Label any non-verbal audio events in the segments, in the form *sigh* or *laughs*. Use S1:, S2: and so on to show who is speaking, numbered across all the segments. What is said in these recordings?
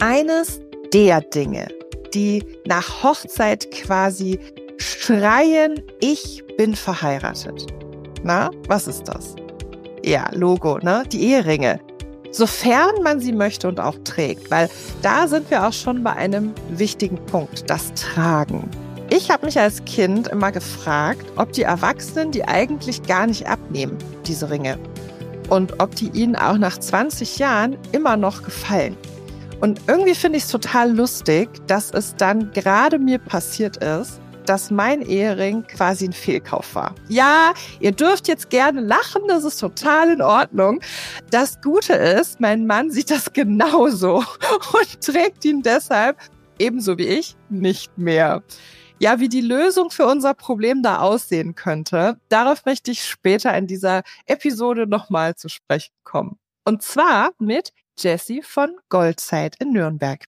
S1: eines der Dinge, die nach Hochzeit quasi schreien, ich bin verheiratet. Na, was ist das? Ja, Logo, ne? Die Eheringe. Sofern man sie möchte und auch trägt, weil da sind wir auch schon bei einem wichtigen Punkt, das Tragen. Ich habe mich als Kind immer gefragt, ob die Erwachsenen die eigentlich gar nicht abnehmen, diese Ringe. Und ob die ihnen auch nach 20 Jahren immer noch gefallen. Und irgendwie finde ich es total lustig, dass es dann gerade mir passiert ist, dass mein Ehering quasi ein Fehlkauf war. Ja, ihr dürft jetzt gerne lachen, das ist total in Ordnung. Das Gute ist, mein Mann sieht das genauso *laughs* und trägt ihn deshalb, ebenso wie ich, nicht mehr. Ja, wie die Lösung für unser Problem da aussehen könnte, darauf möchte ich später in dieser Episode nochmal zu sprechen kommen. Und zwar mit Jessie von Goldzeit in Nürnberg.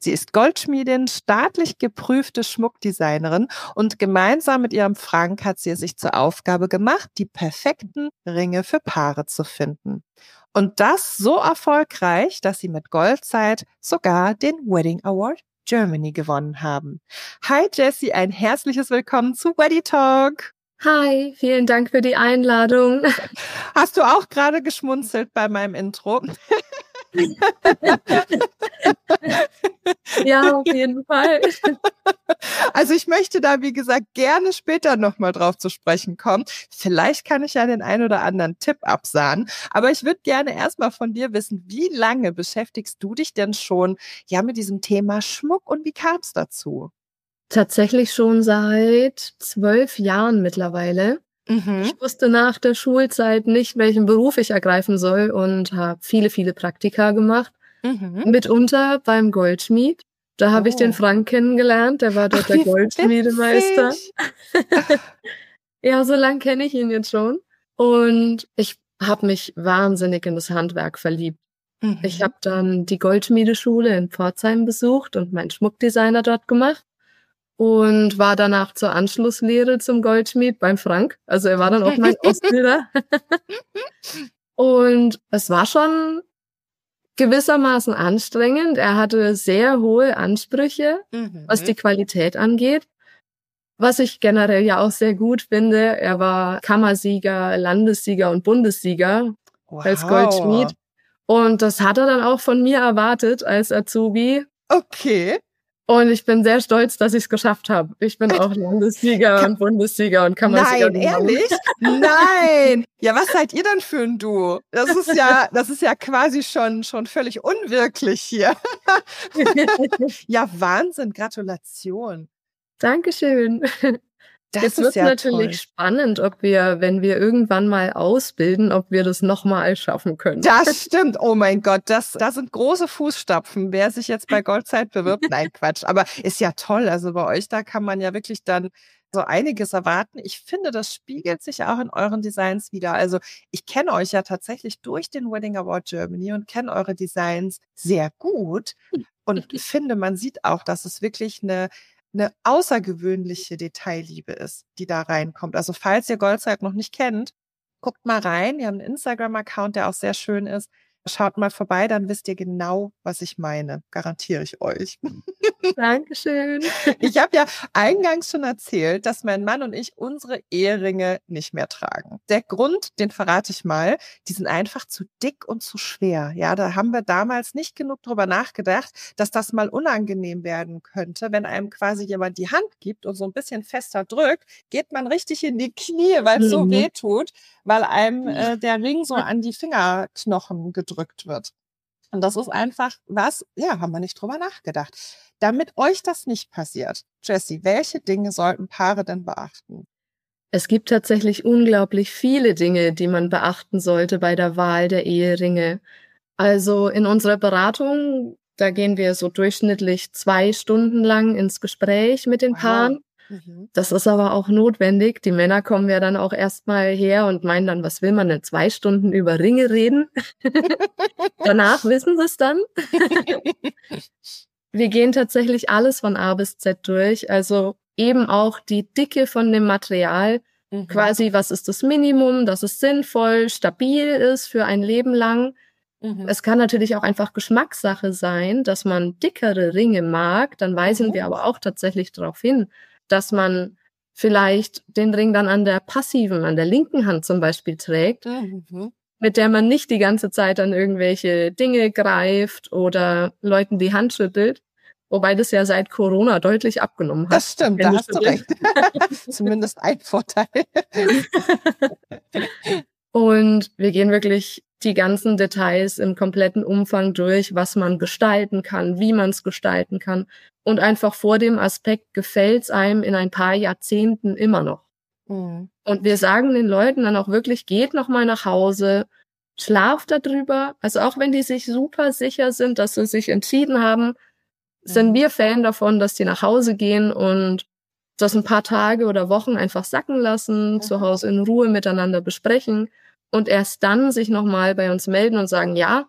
S1: Sie ist Goldschmiedin, staatlich geprüfte Schmuckdesignerin und gemeinsam mit ihrem Frank hat sie es sich zur Aufgabe gemacht, die perfekten Ringe für Paare zu finden. Und das so erfolgreich, dass sie mit Goldzeit sogar den Wedding Award Germany gewonnen haben. Hi Jessie, ein herzliches Willkommen zu Weddy Talk.
S2: Hi, vielen Dank für die Einladung.
S1: Hast du auch gerade geschmunzelt bei meinem Intro? *laughs* *laughs*
S2: ja, auf jeden Fall. *laughs*
S1: Also ich möchte da, wie gesagt, gerne später nochmal drauf zu sprechen kommen. Vielleicht kann ich ja den einen oder anderen Tipp absahen. Aber ich würde gerne erstmal von dir wissen, wie lange beschäftigst du dich denn schon ja mit diesem Thema Schmuck und wie kam es dazu?
S2: Tatsächlich schon seit zwölf Jahren mittlerweile. Mhm. Ich wusste nach der Schulzeit nicht, welchen Beruf ich ergreifen soll und habe viele, viele Praktika gemacht. Mhm. Mitunter beim Goldschmied. Da habe oh. ich den oh. Frank kennengelernt, der war dort Ach, der Goldschmiedemeister. *laughs* ja, so lang kenne ich ihn jetzt schon. Und ich habe mich wahnsinnig in das Handwerk verliebt. Mhm. Ich habe dann die Goldschmiedeschule in Pforzheim besucht und meinen Schmuckdesigner dort gemacht und war danach zur Anschlusslehre zum Goldschmied beim Frank. Also er war dann auch mein *laughs* Ausbilder. und es war schon gewissermaßen anstrengend. Er hatte sehr hohe Ansprüche, mhm. was die Qualität angeht. Was ich generell ja auch sehr gut finde, er war Kammersieger, Landessieger und Bundessieger wow. als Goldschmied. Und das hat er dann auch von mir erwartet als Azubi.
S1: Okay.
S2: Und ich bin sehr stolz, dass ich es geschafft habe. Ich bin auch *laughs* Landessieger und Bundessieger und Kammersieger.
S1: Nein, ehrlich? Nein. Ja, was seid ihr denn für ein Duo? Das ist ja, das ist ja quasi schon, schon völlig unwirklich hier. *laughs* ja, Wahnsinn. Gratulation.
S2: Dankeschön. Das Jetzt wird ja natürlich toll. spannend, ob wir, wenn wir irgendwann mal ausbilden, ob wir das nochmal schaffen können.
S1: Das stimmt. Oh mein Gott, das, das sind große Fußstapfen. Wer sich jetzt bei Goldzeit bewirbt, nein, Quatsch. Aber ist ja toll. Also bei euch, da kann man ja wirklich dann so einiges erwarten. Ich finde, das spiegelt sich auch in euren Designs wieder. Also ich kenne euch ja tatsächlich durch den Wedding Award Germany und kenne eure Designs sehr gut und finde, man sieht auch, dass es wirklich eine eine außergewöhnliche Detailliebe ist, die da reinkommt. Also falls ihr Goldzeit noch nicht kennt, guckt mal rein. Wir haben einen Instagram-Account, der auch sehr schön ist. Schaut mal vorbei, dann wisst ihr genau, was ich meine. Garantiere ich euch.
S2: Dankeschön.
S1: Ich habe ja *laughs* eingangs schon erzählt, dass mein Mann und ich unsere Eheringe nicht mehr tragen. Der Grund, den verrate ich mal, die sind einfach zu dick und zu schwer. Ja, da haben wir damals nicht genug drüber nachgedacht, dass das mal unangenehm werden könnte, wenn einem quasi jemand die Hand gibt und so ein bisschen fester drückt, geht man richtig in die Knie, weil es mhm. so weh tut, weil einem äh, der Ring so an die Fingerknochen gedrückt wird. Und das ist einfach was, ja, haben wir nicht drüber nachgedacht. Damit euch das nicht passiert, Jessie, welche Dinge sollten Paare denn beachten?
S2: Es gibt tatsächlich unglaublich viele Dinge, die man beachten sollte bei der Wahl der Eheringe. Also in unserer Beratung, da gehen wir so durchschnittlich zwei Stunden lang ins Gespräch mit den. Paaren. Mhm. Das ist aber auch notwendig. Die Männer kommen ja dann auch erstmal her und meinen dann, was will man denn zwei Stunden über Ringe reden? *laughs* Danach wissen sie es dann. *laughs* Wir gehen tatsächlich alles von A bis Z durch. Also eben auch die Dicke von dem Material. Mhm. Quasi, was ist das Minimum, dass es sinnvoll, stabil ist für ein Leben lang. Mhm. Es kann natürlich auch einfach Geschmackssache sein, dass man dickere Ringe mag. Dann weisen mhm. wir aber auch tatsächlich darauf hin, dass man vielleicht den Ring dann an der passiven, an der linken Hand zum Beispiel trägt, mhm. mit der man nicht die ganze Zeit an irgendwelche Dinge greift oder Leuten die Hand schüttelt. Wobei das ja seit Corona deutlich abgenommen hat.
S1: Das stimmt, da hast du recht. *laughs* Zumindest ein Vorteil. *laughs*
S2: Und wir gehen wirklich die ganzen Details im kompletten Umfang durch, was man gestalten kann, wie man es gestalten kann. Und einfach vor dem Aspekt gefällt es einem in ein paar Jahrzehnten immer noch. Mhm. Und wir sagen den Leuten dann auch wirklich, geht noch mal nach Hause, schlaft darüber. Also auch wenn die sich super sicher sind, dass sie sich entschieden haben, mhm. sind wir Fan davon, dass die nach Hause gehen und das ein paar Tage oder Wochen einfach sacken lassen, mhm. zu Hause in Ruhe miteinander besprechen und erst dann sich nochmal bei uns melden und sagen, ja,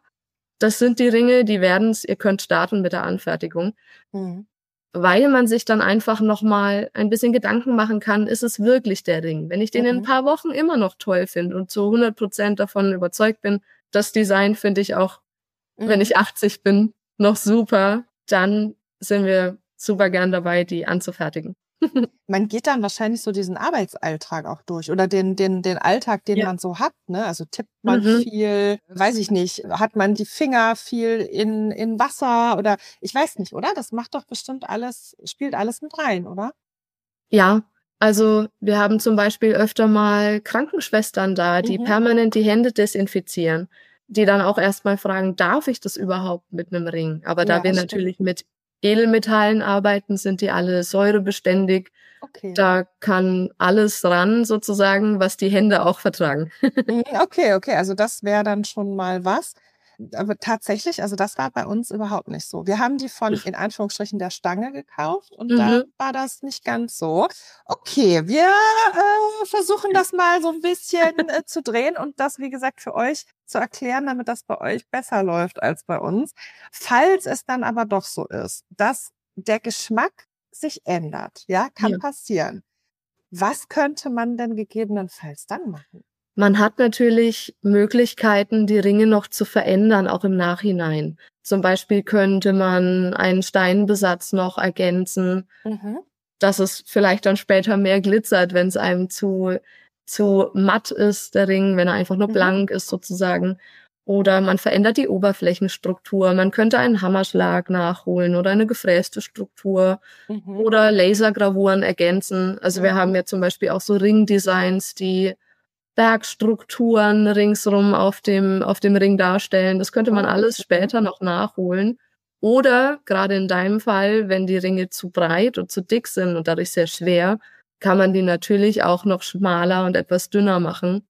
S2: das sind die Ringe, die werden's, ihr könnt starten mit der Anfertigung. Mhm. Weil man sich dann einfach nochmal ein bisschen Gedanken machen kann, ist es wirklich der Ring? Wenn ich den mhm. in ein paar Wochen immer noch toll finde und zu 100 Prozent davon überzeugt bin, das Design finde ich auch, mhm. wenn ich 80 bin, noch super, dann sind wir super gern dabei, die anzufertigen.
S1: Man geht dann wahrscheinlich so diesen Arbeitsalltag auch durch oder den, den, den Alltag, den ja. man so hat. Ne? Also tippt man mhm. viel, weiß ich nicht, hat man die Finger viel in, in Wasser oder ich weiß nicht, oder? Das macht doch bestimmt alles, spielt alles mit rein, oder?
S2: Ja, also wir haben zum Beispiel öfter mal Krankenschwestern da, die mhm. permanent die Hände desinfizieren, die dann auch erstmal fragen, darf ich das überhaupt mit einem Ring? Aber da ja, wir natürlich mit Edelmetallen arbeiten, sind die alle säurebeständig. Okay. Da kann alles ran sozusagen, was die Hände auch vertragen.
S1: Mhm, *laughs* okay, okay, also das wäre dann schon mal was aber tatsächlich, also das war bei uns überhaupt nicht so. Wir haben die von in Anführungsstrichen der Stange gekauft und mhm. da war das nicht ganz so. Okay, wir äh, versuchen das mal so ein bisschen äh, zu drehen und das, wie gesagt, für euch zu erklären, damit das bei euch besser läuft als bei uns. Falls es dann aber doch so ist, dass der Geschmack sich ändert, ja, kann ja. passieren. Was könnte man denn gegebenenfalls dann machen?
S2: Man hat natürlich Möglichkeiten, die Ringe noch zu verändern, auch im Nachhinein. Zum Beispiel könnte man einen Steinbesatz noch ergänzen, mhm. dass es vielleicht dann später mehr glitzert, wenn es einem zu, zu matt ist, der Ring, wenn er einfach nur mhm. blank ist sozusagen. Oder man verändert die Oberflächenstruktur. Man könnte einen Hammerschlag nachholen oder eine gefräste Struktur mhm. oder Lasergravuren ergänzen. Also wir haben ja zum Beispiel auch so Ringdesigns, die Bergstrukturen ringsrum auf dem, auf dem Ring darstellen. Das könnte man alles später noch nachholen. Oder gerade in deinem Fall, wenn die Ringe zu breit und zu dick sind und dadurch sehr schwer, kann man die natürlich auch noch schmaler und etwas dünner machen.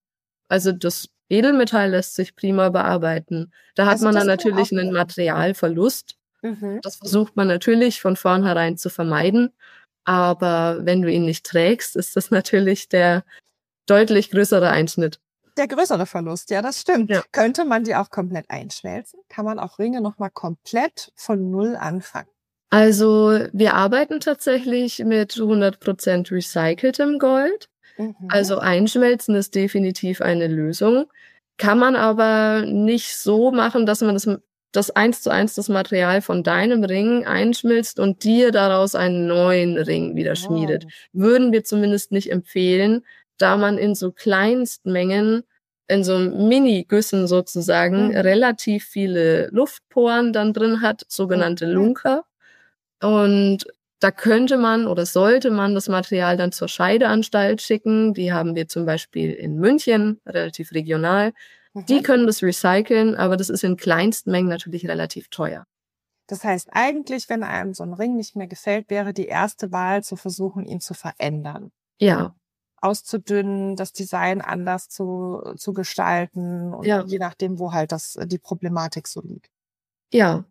S2: Also das Edelmetall lässt sich prima bearbeiten. Da hat also man dann natürlich einen Materialverlust. Mhm. Das versucht man natürlich von vornherein zu vermeiden. Aber wenn du ihn nicht trägst, ist das *laughs* natürlich der deutlich größerer Einschnitt.
S1: Der größere Verlust, ja, das stimmt. Ja. Könnte man die auch komplett einschmelzen? Kann man auch Ringe nochmal komplett von Null anfangen?
S2: Also wir arbeiten tatsächlich mit 100% recyceltem Gold. Mhm. Also einschmelzen ist definitiv eine Lösung. Kann man aber nicht so machen, dass man das, das eins zu eins das Material von deinem Ring einschmilzt und dir daraus einen neuen Ring wieder schmiedet. Oh. Würden wir zumindest nicht empfehlen, da man in so Kleinstmengen, in so Mini-Güssen sozusagen, mhm. relativ viele Luftporen dann drin hat, sogenannte mhm. Lunker. Und da könnte man oder sollte man das Material dann zur Scheideanstalt schicken. Die haben wir zum Beispiel in München, relativ regional. Mhm. Die können das recyceln, aber das ist in Kleinstmengen natürlich relativ teuer.
S1: Das heißt, eigentlich, wenn einem so ein Ring nicht mehr gefällt, wäre die erste Wahl zu versuchen, ihn zu verändern.
S2: Ja,
S1: auszudünnen, das Design anders zu, zu gestalten und ja. je nachdem, wo halt das, die Problematik so liegt.
S2: Ja.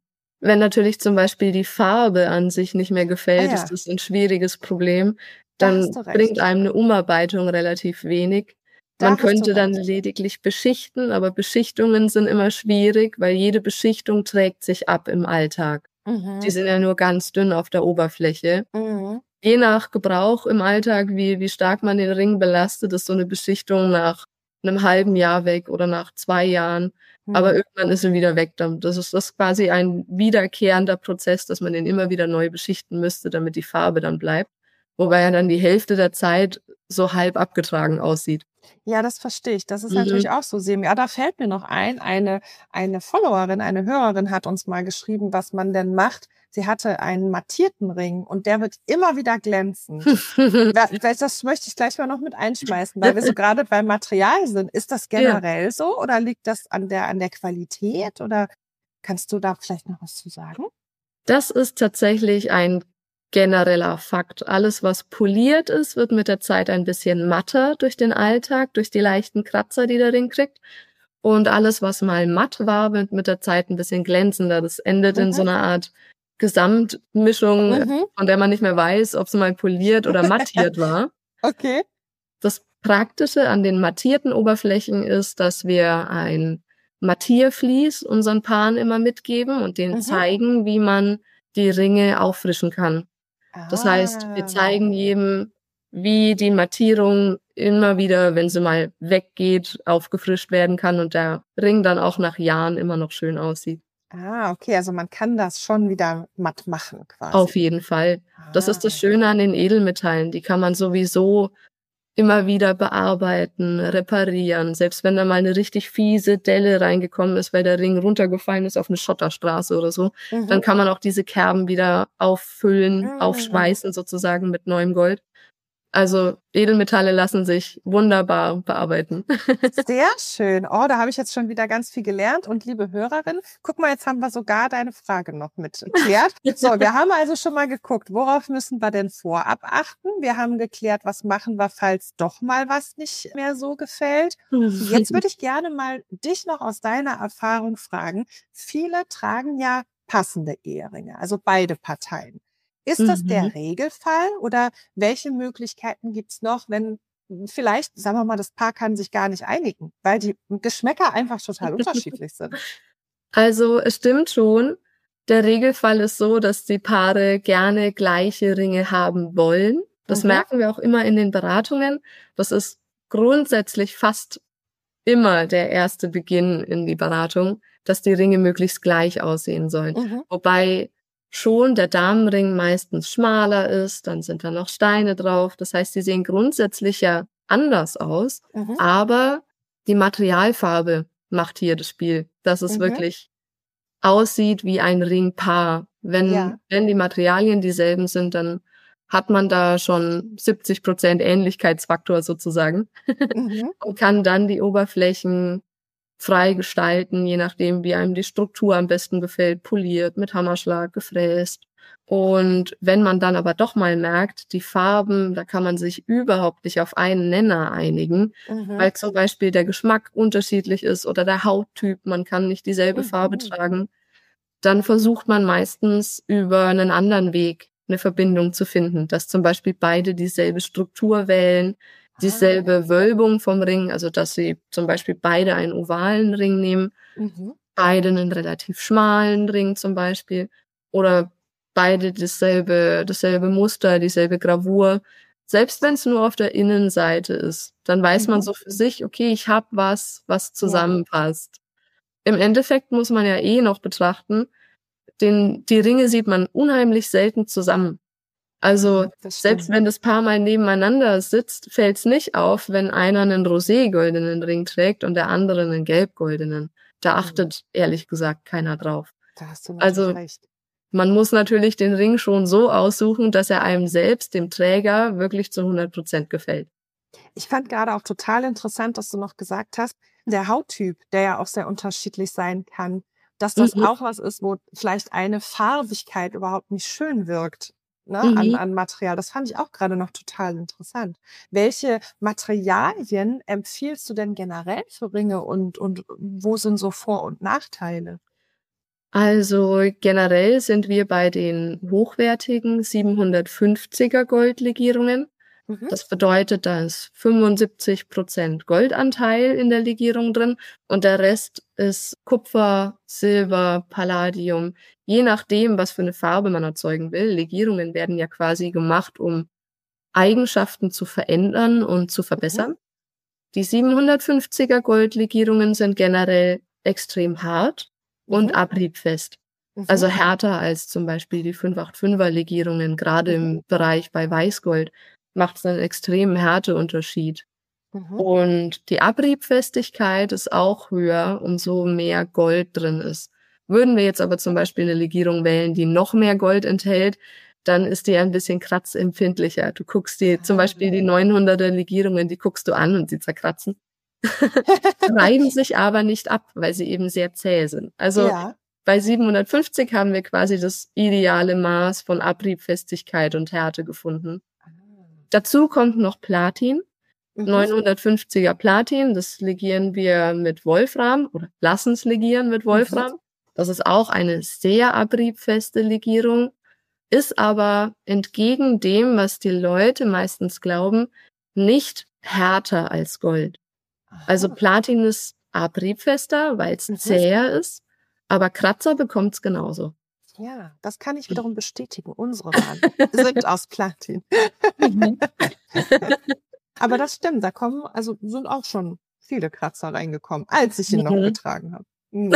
S2: Wenn natürlich zum Beispiel die Farbe an sich nicht mehr gefällt, ah, ja. ist das ein schwieriges Problem. Dann bringt einem eine Umarbeitung relativ wenig. Man könnte dann lediglich beschichten, aber Beschichtungen sind immer schwierig, weil jede Beschichtung trägt sich ab im Alltag. Mhm. Die sind ja nur ganz dünn auf der Oberfläche. Mhm je nach Gebrauch im Alltag, wie, wie stark man den Ring belastet, ist so eine Beschichtung nach einem halben Jahr weg oder nach zwei Jahren. Mhm. Aber irgendwann ist er wieder weg. Das ist das ist quasi ein wiederkehrender Prozess, dass man den immer wieder neu beschichten müsste, damit die Farbe dann bleibt. Wobei er dann die Hälfte der Zeit so halb abgetragen aussieht.
S1: Ja, das verstehe ich. Das ist mhm. natürlich auch so semi. Ja, da fällt mir noch ein, eine, eine Followerin, eine Hörerin hat uns mal geschrieben, was man denn macht. Sie hatte einen mattierten Ring und der wird immer wieder glänzen. *laughs* das möchte ich gleich mal noch mit einschmeißen, weil wir so *laughs* gerade beim Material sind. Ist das generell ja. so oder liegt das an der, an der Qualität oder kannst du da vielleicht noch was zu sagen?
S2: Das ist tatsächlich ein genereller Fakt. Alles, was poliert ist, wird mit der Zeit ein bisschen matter durch den Alltag, durch die leichten Kratzer, die der Ring kriegt. Und alles, was mal matt war, wird mit der Zeit ein bisschen glänzender. Das endet mhm. in so einer Art Gesamtmischung, mhm. von der man nicht mehr weiß, ob es mal poliert oder mattiert war. *laughs*
S1: Okay.
S2: Das Praktische an den mattierten Oberflächen ist, dass wir ein Mattiervlies unseren Paaren immer mitgeben und denen mhm. zeigen, wie man die Ringe auffrischen kann. Das heißt, wir ah. zeigen jedem, wie die Mattierung immer wieder, wenn sie mal weggeht, aufgefrischt werden kann und der Ring dann auch nach Jahren immer noch schön aussieht.
S1: Ah, okay, also man kann das schon wieder matt machen quasi.
S2: Auf jeden Fall. Das ist das ah. Schöne an den Edelmetallen. Die kann man sowieso immer wieder bearbeiten, reparieren. Selbst wenn da mal eine richtig fiese Delle reingekommen ist, weil der Ring runtergefallen ist auf eine Schotterstraße oder so, mhm. dann kann man auch diese Kerben wieder auffüllen, mhm. aufschweißen sozusagen mit neuem Gold. Also Edelmetalle lassen sich wunderbar bearbeiten. *laughs*
S1: Sehr schön. Oh, da habe ich jetzt schon wieder ganz viel gelernt. Und liebe Hörerin, guck mal, jetzt haben wir sogar deine Frage noch mit geklärt. So, wir haben also schon mal geguckt, worauf müssen wir denn vorab achten? Wir haben geklärt, was machen wir, falls doch mal was nicht mehr so gefällt. Jetzt würde ich gerne mal dich noch aus deiner Erfahrung fragen. Viele tragen ja passende Eheringe, also beide Parteien. Ist das der mhm. Regelfall oder welche Möglichkeiten gibt's noch, wenn vielleicht, sagen wir mal, das Paar kann sich gar nicht einigen, weil die Geschmäcker einfach total *laughs* unterschiedlich sind?
S2: Also es stimmt schon. Der Regelfall ist so, dass die Paare gerne gleiche Ringe haben wollen. Das mhm. merken wir auch immer in den Beratungen. Das ist grundsätzlich fast immer der erste Beginn in die Beratung, dass die Ringe möglichst gleich aussehen sollen. Mhm. Wobei schon der Damenring meistens schmaler ist, dann sind da noch Steine drauf. Das heißt, sie sehen grundsätzlich ja anders aus, mhm. aber die Materialfarbe macht hier das Spiel, dass es mhm. wirklich aussieht wie ein Ringpaar. Wenn, ja. wenn die Materialien dieselben sind, dann hat man da schon 70 Prozent Ähnlichkeitsfaktor sozusagen mhm. *laughs* und kann dann die Oberflächen frei gestalten, je nachdem, wie einem die Struktur am besten gefällt, poliert, mit Hammerschlag, gefräst. Und wenn man dann aber doch mal merkt, die Farben, da kann man sich überhaupt nicht auf einen Nenner einigen, mhm. weil zum Beispiel der Geschmack unterschiedlich ist oder der Hauttyp, man kann nicht dieselbe mhm. Farbe tragen, dann versucht man meistens über einen anderen Weg eine Verbindung zu finden, dass zum Beispiel beide dieselbe Struktur wählen, dieselbe Wölbung vom Ring, also dass sie zum Beispiel beide einen ovalen Ring nehmen, mhm. beide einen relativ schmalen Ring zum Beispiel oder beide dasselbe, dasselbe Muster, dieselbe Gravur. Selbst wenn es nur auf der Innenseite ist, dann weiß mhm. man so für sich, okay, ich habe was, was zusammenpasst. Ja. Im Endeffekt muss man ja eh noch betrachten, den, die Ringe sieht man unheimlich selten zusammen. Also selbst wenn das Paar mal nebeneinander sitzt, fällt es nicht auf, wenn einer einen roségoldenen Ring trägt und der andere einen gelbgoldenen. Da mhm. achtet ehrlich gesagt keiner drauf.
S1: Da hast du
S2: also
S1: recht.
S2: man muss natürlich den Ring schon so aussuchen, dass er einem selbst, dem Träger, wirklich zu 100 Prozent gefällt.
S1: Ich fand gerade auch total interessant, dass du noch gesagt hast, der Hauttyp, der ja auch sehr unterschiedlich sein kann, dass das mhm. auch was ist, wo vielleicht eine Farbigkeit überhaupt nicht schön wirkt ne, mhm. an, an Material. Das fand ich auch gerade noch total interessant. Welche Materialien empfiehlst du denn generell für Ringe und, und wo sind so Vor- und Nachteile?
S2: Also generell sind wir bei den hochwertigen 750er Goldlegierungen. Mhm. Das bedeutet, da ist 75 Prozent Goldanteil in der Legierung drin und der Rest ist Kupfer, Silber, Palladium, je nachdem, was für eine Farbe man erzeugen will. Legierungen werden ja quasi gemacht, um Eigenschaften zu verändern und zu verbessern. Mhm. Die 750er Goldlegierungen sind generell extrem hart und
S1: Mhm.
S2: abriebfest.
S1: Mhm.
S2: Also härter als zum Beispiel die 585er Legierungen. Gerade im Bereich bei Weißgold macht es einen extremen Härteunterschied.
S1: Mhm.
S2: Und die Abriebfestigkeit ist auch höher, umso mehr Gold drin ist. Würden wir jetzt aber zum Beispiel eine Legierung wählen, die noch mehr Gold enthält, dann ist die ein bisschen kratzempfindlicher. Du guckst dir zum Beispiel die 900er Legierungen, die guckst du an und sie zerkratzen. *laughs* Reiben sich aber nicht ab, weil sie eben sehr zäh sind. Also
S1: ja.
S2: bei 750 haben wir quasi das ideale Maß von Abriebfestigkeit und Härte gefunden. Dazu kommt noch Platin.
S1: Mhm.
S2: 950er Platin, das legieren wir mit Wolfram oder lassen es legieren mit Wolfram. Das ist auch eine sehr abriebfeste Legierung, ist aber entgegen dem, was die Leute meistens glauben, nicht härter als Gold. Also. Platin ist abriebfester, weil es
S1: Mhm.
S2: zäher ist, aber Kratzer bekommt's genauso.
S1: Ja, das kann ich wiederum bestätigen. Unsere waren, sind aus Platin. *laughs* Aber das stimmt, da kommen, also sind auch schon viele Kratzer reingekommen, als ich ihn noch
S2: Mhm.
S1: getragen habe. Mhm.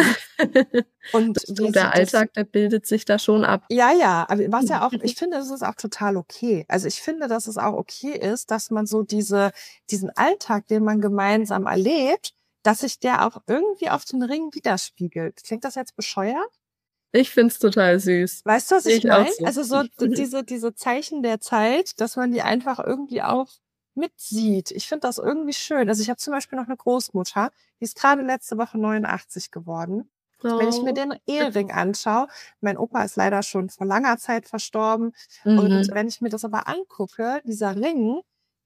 S1: Und
S2: So, der Alltag, der bildet sich da schon ab.
S1: Ja, ja, aber was ja auch, *laughs* ich finde, das ist auch total okay. Also ich finde, dass es auch okay ist, dass man so diese, diesen Alltag, den man gemeinsam erlebt, dass sich der auch irgendwie auf den Ring widerspiegelt. Klingt das jetzt bescheuert?
S2: Ich find's total süß.
S1: Weißt du, was ich
S2: ich
S1: meine?
S2: so.
S1: Also so diese, diese Zeichen der Zeit, dass man die einfach irgendwie auch mitsieht. Ich finde das irgendwie schön. Also ich habe zum Beispiel noch eine Großmutter, die ist gerade letzte Woche 89 geworden. Wenn ich mir
S2: Oh.
S1: den Ehering anschaue, mein Opa ist leider schon vor langer Zeit verstorben.
S2: Mhm.
S1: Und wenn ich mir das aber angucke, dieser Ring,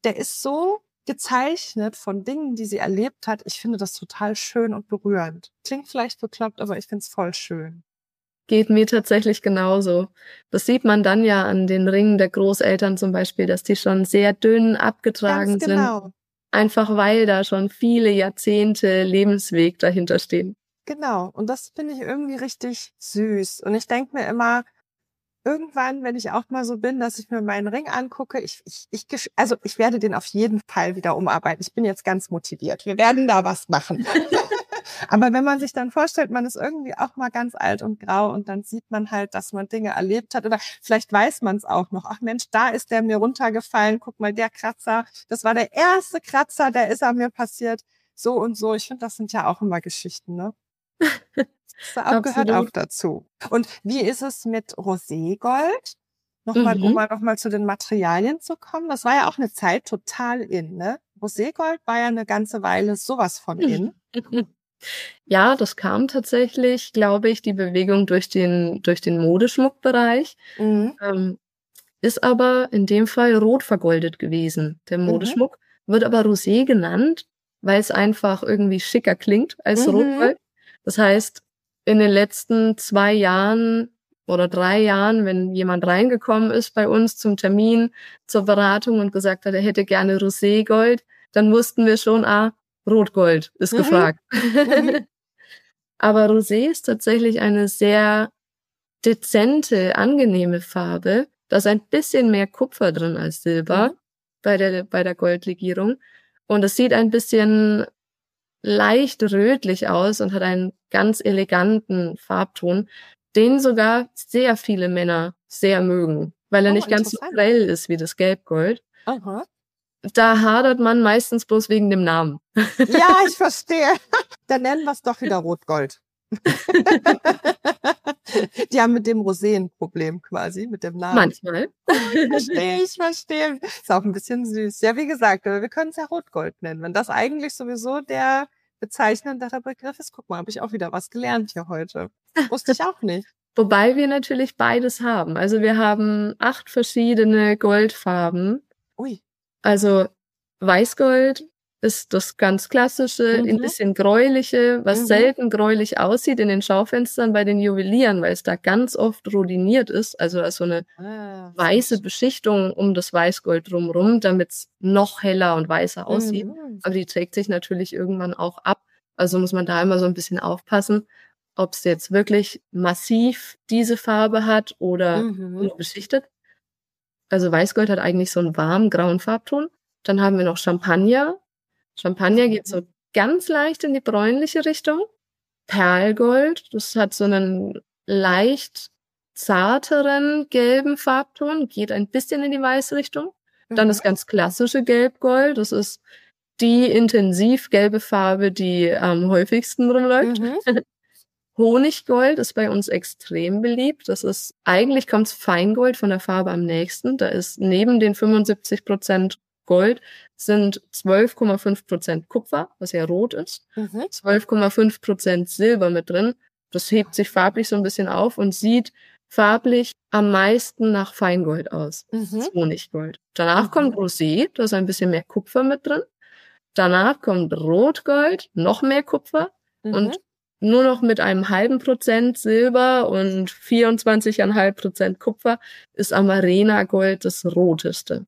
S1: der ist so gezeichnet von Dingen, die sie erlebt hat. Ich finde das total schön und berührend. Klingt vielleicht bekloppt, aber ich finde es voll schön.
S2: Geht mir tatsächlich genauso. Das sieht man dann ja an den Ringen der Großeltern zum Beispiel, dass die schon sehr dünn abgetragen
S1: Ganz
S2: sind.
S1: genau.
S2: Einfach weil da schon viele Jahrzehnte Lebensweg dahinter stehen.
S1: Genau. Und das finde ich irgendwie richtig süß. Und ich denke mir immer, irgendwann, wenn ich auch mal so bin, dass ich mir meinen Ring angucke, ich, ich, ich, also ich werde den auf jeden Fall wieder umarbeiten. Ich bin jetzt ganz motiviert. Wir werden da was machen. *laughs* Aber wenn man sich dann vorstellt, man ist irgendwie auch mal ganz alt und grau und dann sieht man halt, dass man Dinge erlebt hat oder vielleicht weiß man es auch noch. Ach Mensch, da ist der mir runtergefallen. Guck mal, der Kratzer, das war der erste Kratzer, der ist an mir passiert. So und so. Ich finde, das sind ja auch immer Geschichten, ne? Das *laughs* auch, gehört auch dazu. Und wie ist es mit Roségold? Nochmal, um
S2: Mhm.
S1: mal nochmal zu den Materialien zu kommen. Das war ja auch eine Zeit total in, ne? Roségold war ja eine ganze Weile sowas von in. *laughs*
S2: Ja, das kam tatsächlich, glaube ich, die Bewegung durch den, durch den Modeschmuckbereich.
S1: Mhm.
S2: Ähm, ist aber in dem Fall rot vergoldet gewesen, der Modeschmuck. Wird aber Rosé genannt, weil es einfach irgendwie schicker klingt als
S1: Mhm.
S2: Rotgold. Das heißt, in den letzten zwei Jahren oder drei Jahren, wenn jemand reingekommen ist bei uns zum Termin, zur Beratung und gesagt hat, er hätte gerne Roségold, dann wussten wir schon, ah, Rotgold ist
S1: Mhm.
S2: gefragt.
S1: Mhm. *laughs*
S2: Aber Rosé ist tatsächlich eine sehr dezente, angenehme Farbe. Da ist ein bisschen mehr Kupfer drin als Silber
S1: Mhm.
S2: bei der, bei der Goldlegierung. Und es sieht ein bisschen leicht rötlich aus und hat einen ganz eleganten Farbton, den sogar sehr viele Männer sehr mögen, weil er
S1: Oh,
S2: nicht ganz so grell ist wie das Gelbgold.
S1: Aha.
S2: Da hadert man meistens bloß wegen dem Namen.
S1: Ja, ich verstehe. *laughs* Dann nennen wir es doch wieder Rotgold. *laughs* Die haben mit dem Rosé ein Problem quasi, mit dem Namen.
S2: Manchmal. *laughs*
S1: Verstehe ich, verstehe. Ist auch ein bisschen süß. Ja, wie gesagt, wir können es ja Rotgold nennen. Wenn das eigentlich sowieso der bezeichnendere Begriff ist, guck mal, habe ich auch wieder was gelernt hier heute. Wusste ich auch nicht.
S2: Wobei wir natürlich beides haben. Also wir haben acht verschiedene Goldfarben.
S1: Ui.
S2: Also Weißgold ist das ganz klassische,
S1: Mhm.
S2: ein bisschen gräuliche, was
S1: Mhm.
S2: selten gräulich aussieht in den Schaufenstern bei den Juwelieren, weil es da ganz oft rodiniert ist. Also da ist so eine
S1: Ah,
S2: weiße Beschichtung um das Weißgold drumherum, damit es noch heller und weißer aussieht.
S1: Mhm.
S2: Aber die trägt sich natürlich irgendwann auch ab. Also muss man da immer so ein bisschen aufpassen, ob es jetzt wirklich massiv diese Farbe hat oder
S1: Mhm.
S2: nur beschichtet. Also Weißgold hat eigentlich so einen warmen grauen Farbton. Dann haben wir noch Champagner. Champagner geht so ganz leicht in die bräunliche Richtung. Perlgold. Das hat so einen leicht zarteren gelben Farbton, geht ein bisschen in die weiße Richtung. Dann mhm. das ganz klassische Gelbgold. Das ist die intensiv gelbe Farbe, die am häufigsten rumläuft. Mhm. *laughs* Honiggold ist bei uns extrem beliebt. Das ist, eigentlich kommt's Feingold von der Farbe am nächsten. Da ist neben den 75 Prozent Gold sind 12,5 Prozent Kupfer, was ja rot ist, mhm. 12,5 Prozent Silber mit drin. Das hebt sich farblich so ein bisschen auf und sieht farblich am meisten nach Feingold aus. Mhm. Honiggold. Danach mhm. kommt Rosé, da ist ein bisschen mehr Kupfer mit drin. Danach kommt Rotgold, noch mehr Kupfer mhm. und nur noch mit einem halben Prozent Silber und 24,5 Prozent Kupfer ist Amarena Gold das roteste.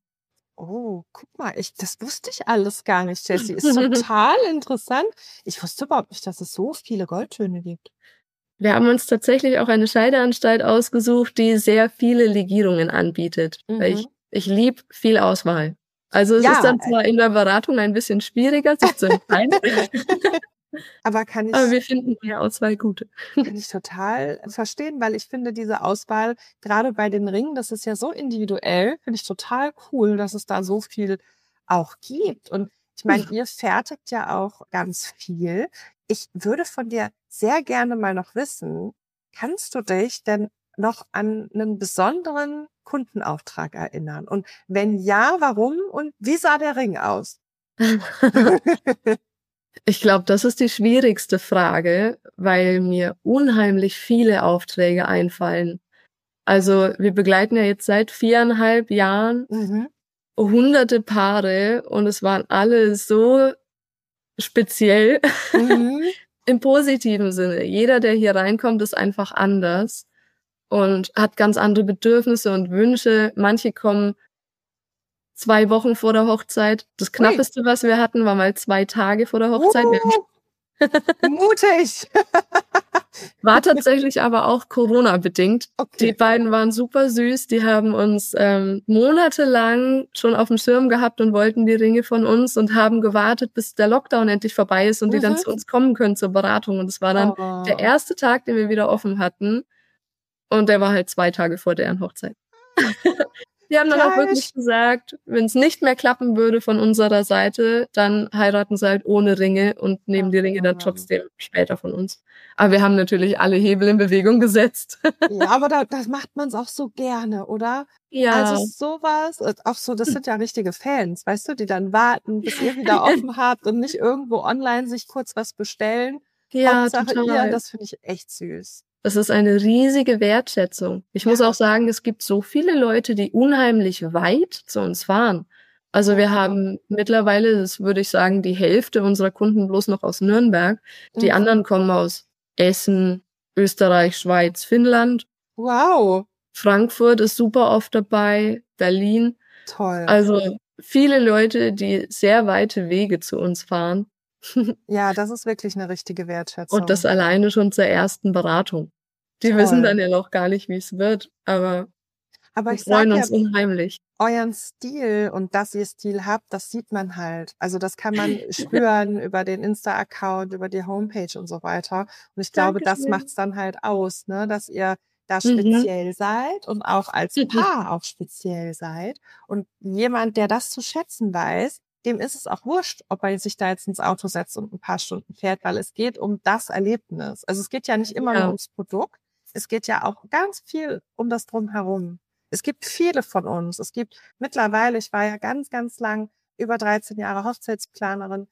S1: Oh, guck mal, ich, das wusste ich alles gar nicht, Jessie. Ist total *laughs* interessant. Ich wusste überhaupt nicht, dass es so viele Goldtöne gibt.
S2: Wir haben uns tatsächlich auch eine Scheideanstalt ausgesucht, die sehr viele Legierungen anbietet. Mhm. Ich, ich lieb viel Auswahl. Also es ja, ist dann zwar in der Beratung ein bisschen schwieriger, sich zu entscheiden. *laughs* *laughs*
S1: Aber kann ich.
S2: Aber wir finden die Auswahl gut.
S1: Kann ich total verstehen, weil ich finde diese Auswahl, gerade bei den Ringen, das ist ja so individuell, finde ich total cool, dass es da so viel auch gibt. Und ich meine, ihr fertigt ja auch ganz viel. Ich würde von dir sehr gerne mal noch wissen, kannst du dich denn noch an einen besonderen Kundenauftrag erinnern? Und wenn ja, warum und wie sah der Ring aus? *laughs* *laughs*
S2: Ich glaube, das ist die schwierigste Frage, weil mir unheimlich viele Aufträge einfallen. Also wir begleiten ja jetzt seit viereinhalb Jahren mhm. hunderte Paare und es waren alle so speziell mhm. *laughs* im positiven Sinne. Jeder, der hier reinkommt, ist einfach anders und hat ganz andere Bedürfnisse und Wünsche. Manche kommen zwei Wochen vor der Hochzeit. Das knappeste, was wir hatten, war mal zwei Tage vor der Hochzeit. Uh, *laughs*
S1: mutig! *laughs*
S2: War tatsächlich aber auch Corona-bedingt. Okay. Die beiden waren super süß. Die haben uns ähm, monatelang schon auf dem Schirm gehabt und wollten die Ringe von uns und haben gewartet, bis der Lockdown endlich vorbei ist und mhm. die dann mhm. zu uns kommen können zur Beratung. Und es war dann oh. der erste Tag, den wir wieder offen hatten. Und der war halt zwei Tage vor deren Hochzeit. *laughs* Die haben dann auch wirklich gesagt, wenn es nicht mehr klappen würde von unserer Seite, dann heiraten sie halt ohne Ringe und nehmen die Ringe dann trotzdem später von uns. Aber wir haben natürlich alle Hebel in Bewegung gesetzt. *laughs*
S1: ja, aber da, das macht man es auch so gerne, oder?
S2: Ja.
S1: Also sowas, äh, auch so, das sind ja richtige Fans, weißt du, die dann warten, bis ihr wieder *laughs* offen habt und nicht irgendwo online sich kurz was bestellen.
S2: Ja, Hauptsache total.
S1: ihr, das finde ich echt süß.
S2: Das ist eine riesige Wertschätzung. Ich muss auch sagen, es gibt so viele Leute, die unheimlich weit zu uns fahren. Also wir haben mittlerweile, das würde ich sagen, die Hälfte unserer Kunden bloß noch aus Nürnberg. Die mhm. anderen kommen aus Essen, Österreich, Schweiz, Finnland.
S1: Wow.
S2: Frankfurt ist super oft dabei, Berlin.
S1: Toll.
S2: Also viele Leute, die sehr weite Wege zu uns fahren.
S1: Ja, das ist wirklich eine richtige Wertschätzung.
S2: Und das alleine schon zur ersten Beratung. Die Toll. wissen dann ja noch gar nicht, wie es wird, aber,
S1: aber
S2: wir freuen uns ja, unheimlich.
S1: Euren Stil und dass ihr Stil habt, das sieht man halt. Also das kann man *laughs* spüren über den Insta-Account, über die Homepage und so weiter. Und ich glaube, Dankeschön. das macht's dann halt aus, ne, dass ihr da mhm. speziell mhm. seid und auch als Paar auch speziell seid. Und jemand, der das zu schätzen weiß, dem ist es auch wurscht, ob er sich da jetzt ins Auto setzt und ein paar Stunden fährt, weil es geht um das Erlebnis. Also es geht ja nicht immer ja. nur ums Produkt, es geht ja auch ganz viel um das Drumherum. Es gibt viele von uns. Es gibt mittlerweile, ich war ja ganz, ganz lang über 13 Jahre Hochzeitsplanerin.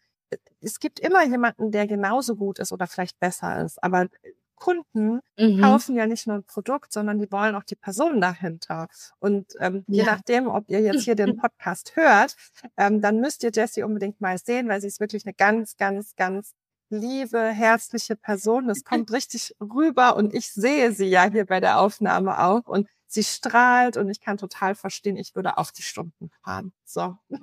S1: Es gibt immer jemanden, der genauso gut ist oder vielleicht besser ist. Aber Kunden mhm. kaufen ja nicht nur ein Produkt, sondern die wollen auch die Person dahinter. Und ähm, ja. je nachdem, ob ihr jetzt hier den *laughs* Podcast hört, ähm, dann müsst ihr Jessie unbedingt mal sehen, weil sie ist wirklich eine ganz, ganz, ganz liebe, herzliche Person. Das *laughs* kommt richtig rüber und ich sehe sie ja hier bei der Aufnahme auch und sie strahlt und ich kann total verstehen, ich würde auf die Stunden fahren. So. *laughs*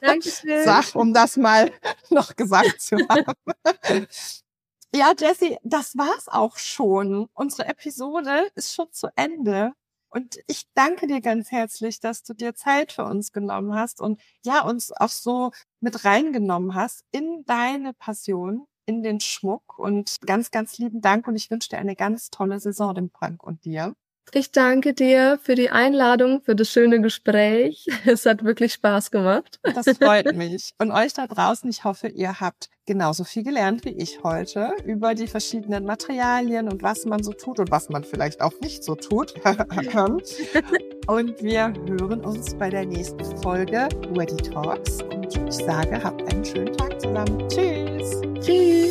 S2: Dankeschön.
S1: Sag, um das mal noch gesagt zu haben. Ja, Jessie, das war's auch schon. Unsere Episode ist schon zu Ende. Und ich danke dir ganz herzlich, dass du dir Zeit für uns genommen hast und ja, uns auch so mit reingenommen hast in deine Passion, in den Schmuck und ganz, ganz lieben Dank und ich wünsche dir eine ganz tolle Saison, dem Frank und dir.
S2: Ich danke dir für die Einladung, für das schöne Gespräch. *laughs* Es hat wirklich Spaß gemacht.
S1: Das freut *laughs* mich. Und euch da draußen, ich hoffe, ihr habt genauso viel gelernt wie ich heute über die verschiedenen Materialien und was man so tut und was man vielleicht auch nicht so tut. *laughs* und wir hören uns bei der nächsten Folge Ready Talks. Und ich sage, habt einen schönen Tag zusammen. Tschüss.
S2: Tschüss.